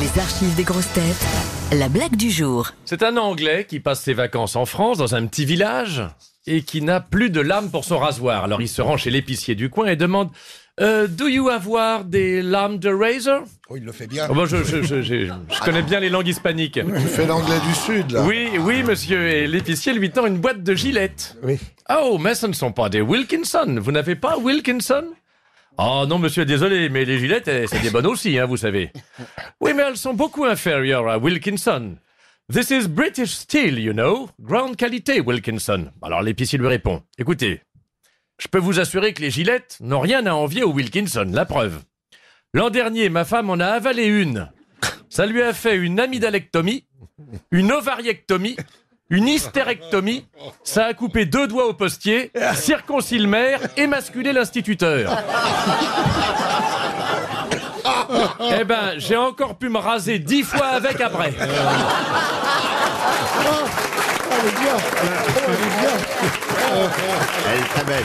Les archives des grosses têtes. La blague du jour. C'est un Anglais qui passe ses vacances en France dans un petit village et qui n'a plus de lame pour son rasoir. Alors il se rend chez l'épicier du coin et demande euh, Do you avoir des lames de razor? Oh, il le fait bien. Oh, bon, je, je- je- je- je connais bien les langues hispaniques. Il fait l'anglais du Sud, là. Oui, oui, monsieur. Et l'épicier lui tend une boîte de gilettes. Oui. Oh, mais ce ne sont pas des Wilkinson. Vous n'avez pas Wilkinson? Oh non, monsieur, désolé, mais les gilettes, eh, c'est des bonnes aussi, hein, vous savez. Oui, mais elles sont beaucoup inférieures à Wilkinson. This is British steel, you know. Grande qualité, Wilkinson. Alors l'épicier lui répond. Écoutez, je peux vous assurer que les gilettes n'ont rien à envier aux Wilkinson, la preuve. L'an dernier, ma femme en a avalé une. Ça lui a fait une amydalectomie, une ovariectomie, une hystérectomie. Ça a coupé deux doigts au postier, circoncis le maire, émasculé l'instituteur. Eh ben, j'ai encore pu me raser dix fois avec après. Elle est bien. Elle est bien. Elle est très belle.